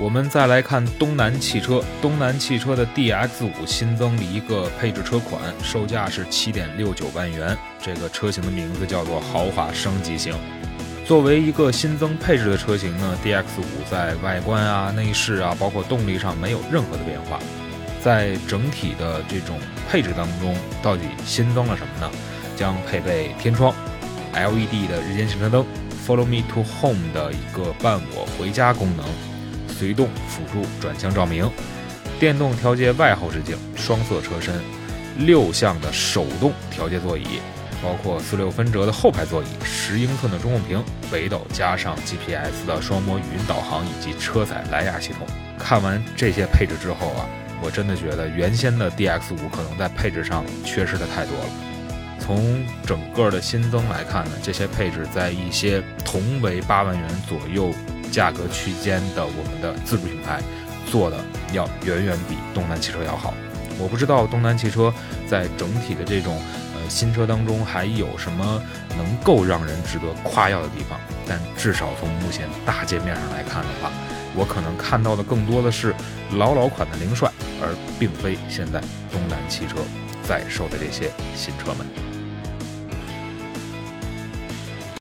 我们再来看东南汽车，东南汽车的 DX 五新增了一个配置车款，售价是七点六九万元。这个车型的名字叫做豪华升级型。作为一个新增配置的车型呢，DX 五在外观啊、内饰啊，包括动力上没有任何的变化。在整体的这种配置当中，到底新增了什么呢？将配备天窗、LED 的日间行车灯、Follow Me to Home 的一个伴我回家功能。随动辅助转向照明，电动调节外后视镜，双色车身，六项的手动调节座椅，包括四六分折的后排座椅，十英寸的中控屏，北斗加上 GPS 的双模语音导航以及车载蓝牙系统。看完这些配置之后啊，我真的觉得原先的 DX 五可能在配置上缺失的太多了。从整个的新增来看呢，这些配置在一些同为八万元左右。价格区间的我们的自主品牌做的要远远比东南汽车要好。我不知道东南汽车在整体的这种呃新车当中还有什么能够让人值得夸耀的地方，但至少从目前大界面上来看的话，我可能看到的更多的是老老款的凌帅，而并非现在东南汽车在售的这些新车们。